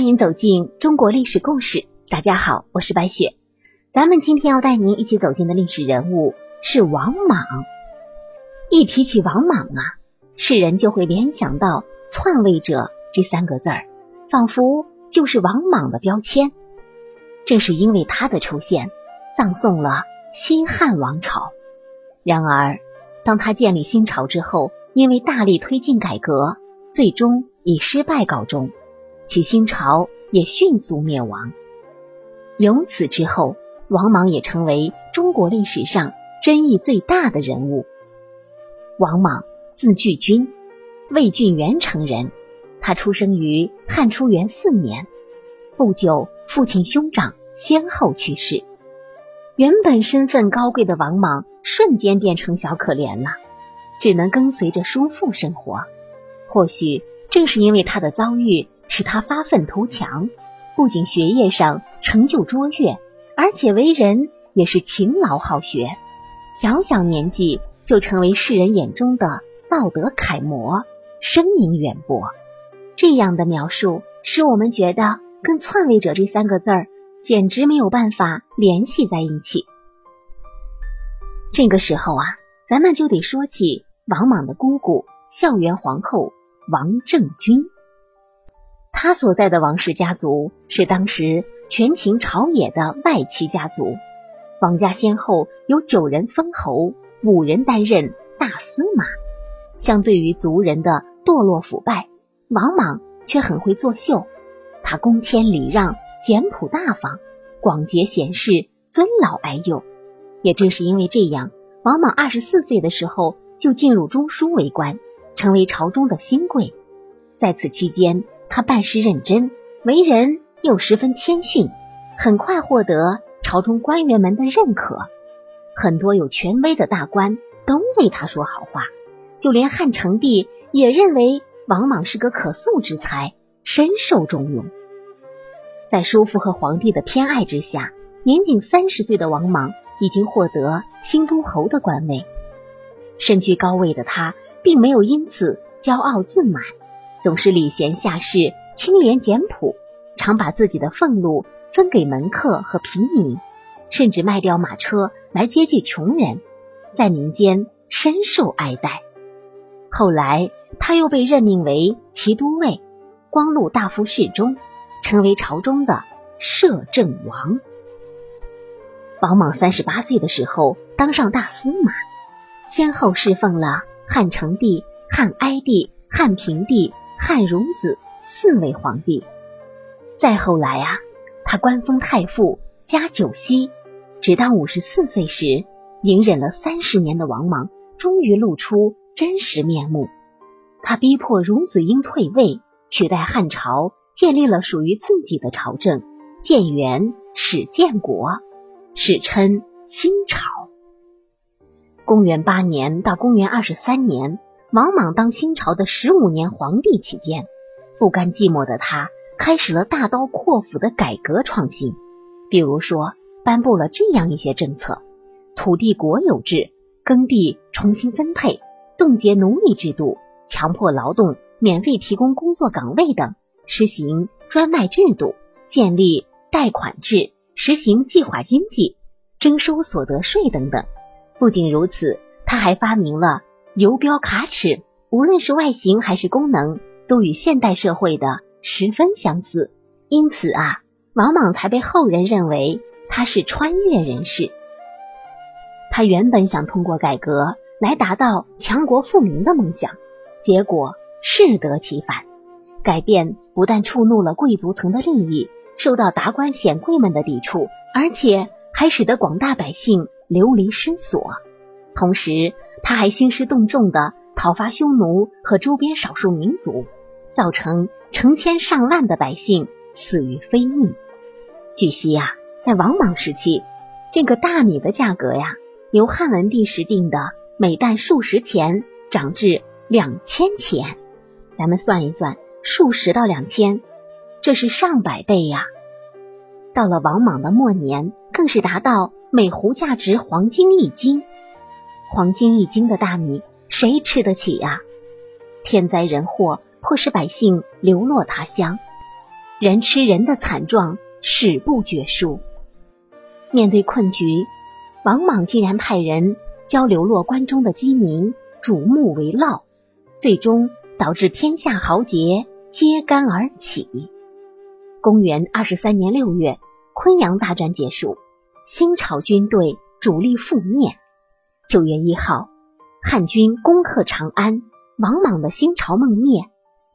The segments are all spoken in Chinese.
欢迎走进中国历史故事。大家好，我是白雪。咱们今天要带您一起走进的历史人物是王莽。一提起王莽啊，世人就会联想到“篡位者”这三个字儿，仿佛就是王莽的标签。正是因为他的出现，葬送了西汉王朝。然而，当他建立新朝之后，因为大力推进改革，最终以失败告终，其新朝也迅速灭亡。由此之后，王莽也成为中国历史上争议最大的人物。王莽字巨君，魏郡元城人。他出生于汉初元四年，不久父亲兄长先后去世，原本身份高贵的王莽瞬间变成小可怜了，只能跟随着叔父生活。或许正是因为他的遭遇，使他发愤图强，不仅学业上成就卓越，而且为人也是勤劳好学。小小年纪就成为世人眼中的道德楷模，声名远播。这样的描述使我们觉得跟“篡位者”这三个字儿简直没有办法联系在一起。这个时候啊，咱们就得说起王莽的姑姑孝元皇后王政君。他所在的王氏家族是当时权倾朝野的外戚家族，王家先后有九人封侯，五人担任大司马。相对于族人的堕落腐败。王莽却很会作秀，他恭谦礼让、简朴大方、广结贤士、尊老爱幼。也正是因为这样，王莽二十四岁的时候就进入中书为官，成为朝中的新贵。在此期间，他办事认真，为人又十分谦逊，很快获得朝中官员们的认可。很多有权威的大官都为他说好话，就连汉成帝也认为。王莽是个可塑之才，深受重用。在叔父和皇帝的偏爱之下，年仅三十岁的王莽已经获得新都侯的官位。身居高位的他，并没有因此骄傲自满，总是礼贤下士、清廉简朴，常把自己的俸禄分给门客和平民，甚至卖掉马车来接济穷人，在民间深受爱戴。后来。他又被任命为骑都尉、光禄大夫侍中，成为朝中的摄政王。王莽三十八岁的时候当上大司马，先后侍奉了汉成帝、汉哀帝、汉平帝、汉孺子四位皇帝。再后来啊，他官封太傅，加九锡，直到五十四岁时，隐忍了三十年的王莽终于露出真实面目。他逼迫孺子婴退位，取代汉朝，建立了属于自己的朝政，建元始建国，史称新朝。公元八年到公元二十三年，王莽当新朝的十五年皇帝期间，不甘寂寞的他开始了大刀阔斧的改革创新，比如说颁布了这样一些政策：土地国有制，耕地重新分配，冻结奴隶制度。强迫劳动、免费提供工作岗位等，实行专卖制度，建立贷款制，实行计划经济，征收所得税等等。不仅如此，他还发明了游标卡尺，无论是外形还是功能，都与现代社会的十分相似。因此啊，王莽才被后人认为他是穿越人士。他原本想通过改革来达到强国富民的梦想。结果适得其反，改变不但触怒了贵族层的利益，受到达官显贵们的抵触，而且还使得广大百姓流离失所。同时，他还兴师动众的讨伐匈奴和周边少数民族，造成成千上万的百姓死于非命。据悉呀，在王莽时期，这个大米的价格呀，由汉文帝时定的每担数十钱涨至。两千钱，咱们算一算，数十到两千，这是上百倍呀！到了王莽的末年，更是达到每斛价值黄金一斤。黄金一斤的大米，谁吃得起呀？天灾人祸，迫使百姓流落他乡。人吃人的惨状史不绝书。面对困局，王莽竟然派人交流落关中的饥民煮木为烙，最终导致天下豪杰揭竿而起。公元二十三年六月，昆阳大战结束，新朝军队主力覆灭。九月一号，汉军攻克长安，王莽的新朝梦灭。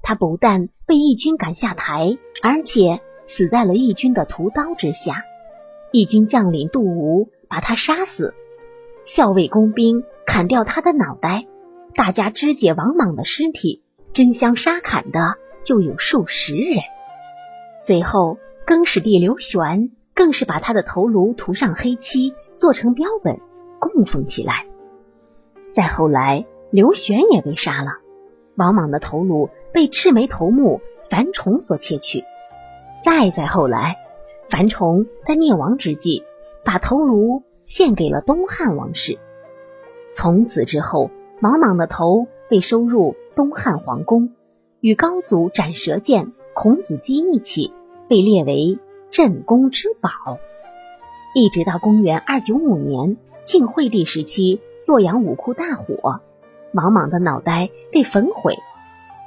他不但被义军赶下台，而且死在了义军的屠刀之下。义军将领杜吴把他杀死，校尉工兵砍掉他的脑袋。大家肢解王莽的尸体，争相杀砍的就有数十人。随后，更始帝刘玄更是把他的头颅涂上黑漆，做成标本供奉起来。再后来，刘玄也被杀了。王莽的头颅被赤眉头目樊崇所窃取。再再后来，樊崇在灭亡之际，把头颅献给了东汉王室。从此之后，王莽的头被收入东汉皇宫，与高祖斩蛇剑、孔子鸡一起被列为镇宫之宝。一直到公元二九五年晋惠帝时期，洛阳武库大火。王莽的脑袋被焚毁。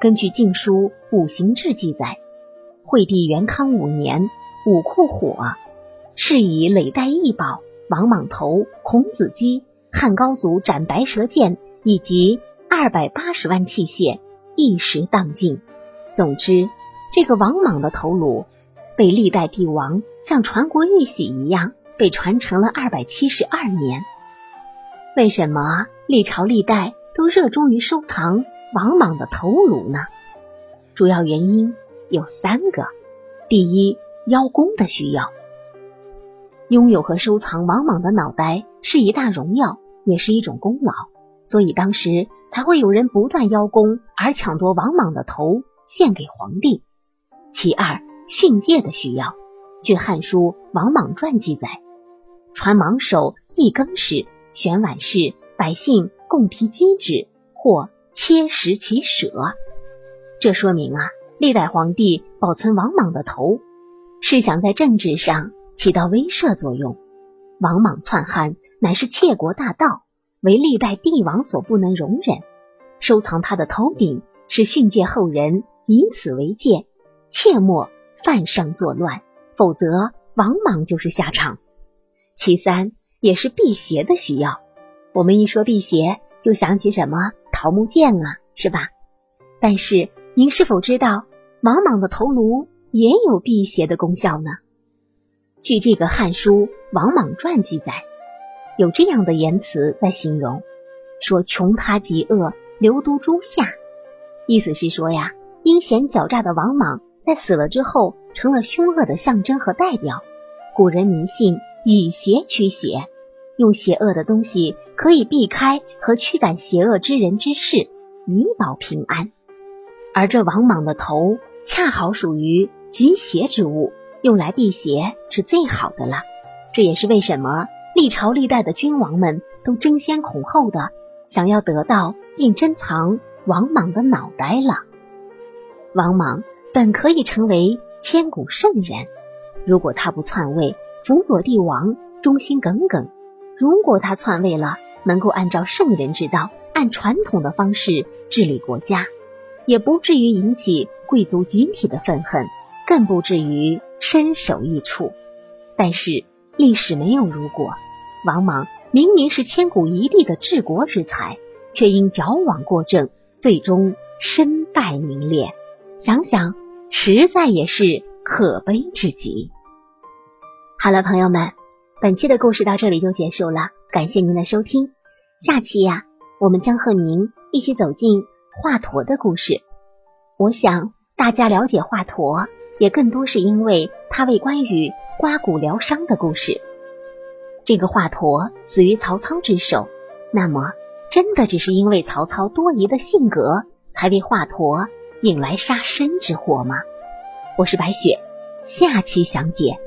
根据《晋书·五行志》记载，惠帝元康五年，武库火，是以累代异宝、王莽头、孔子鸡、汉高祖斩白蛇剑以及二百八十万器械一时荡尽。总之，这个王莽的头颅被历代帝王像传国玉玺一样被传承了二百七十二年。为什么历朝历代？都热衷于收藏王莽的头颅呢？主要原因有三个：第一，邀功的需要，拥有和收藏王莽的脑袋是一大荣耀，也是一种功劳，所以当时才会有人不断邀功而抢夺王莽的头献给皇帝。其二，训诫的需要。据《汉书·王莽传》记载，传莽首一更时，选晚事，百姓。共提机旨或切食其舍，这说明啊，历代皇帝保存王莽的头，是想在政治上起到威慑作用。王莽篡汉乃是窃国大盗，为历代帝王所不能容忍。收藏他的头顶，是训诫后人以此为戒，切莫犯上作乱，否则王莽就是下场。其三，也是辟邪的需要。我们一说辟邪，就想起什么桃木剑啊，是吧？但是您是否知道王莽的头颅也有辟邪的功效呢？据这个《汉书·王莽传》记载，有这样的言辞在形容，说穷他极恶，流毒诸夏。意思是说呀，阴险狡诈的王莽在死了之后，成了凶恶的象征和代表。古人迷信以邪驱邪。用邪恶的东西可以避开和驱赶邪恶之人之事，以保平安。而这王莽的头恰好属于极邪之物，用来辟邪是最好的了。这也是为什么历朝历代的君王们都争先恐后的想要得到并珍藏王莽的脑袋了。王莽本可以成为千古圣人，如果他不篡位，辅佐帝王，忠心耿耿。如果他篡位了，能够按照圣人之道，按传统的方式治理国家，也不至于引起贵族集体的愤恨，更不至于身首异处。但是历史没有如果，王莽明明是千古一帝的治国之才，却因矫枉过正，最终身败名裂。想想，实在也是可悲至极。好了，朋友们。本期的故事到这里就结束了，感谢您的收听。下期呀，我们将和您一起走进华佗的故事。我想大家了解华佗，也更多是因为他为关羽刮骨疗伤的故事。这个华佗死于曹操之手，那么真的只是因为曹操多疑的性格，才为华佗引来杀身之祸吗？我是白雪，下期详解。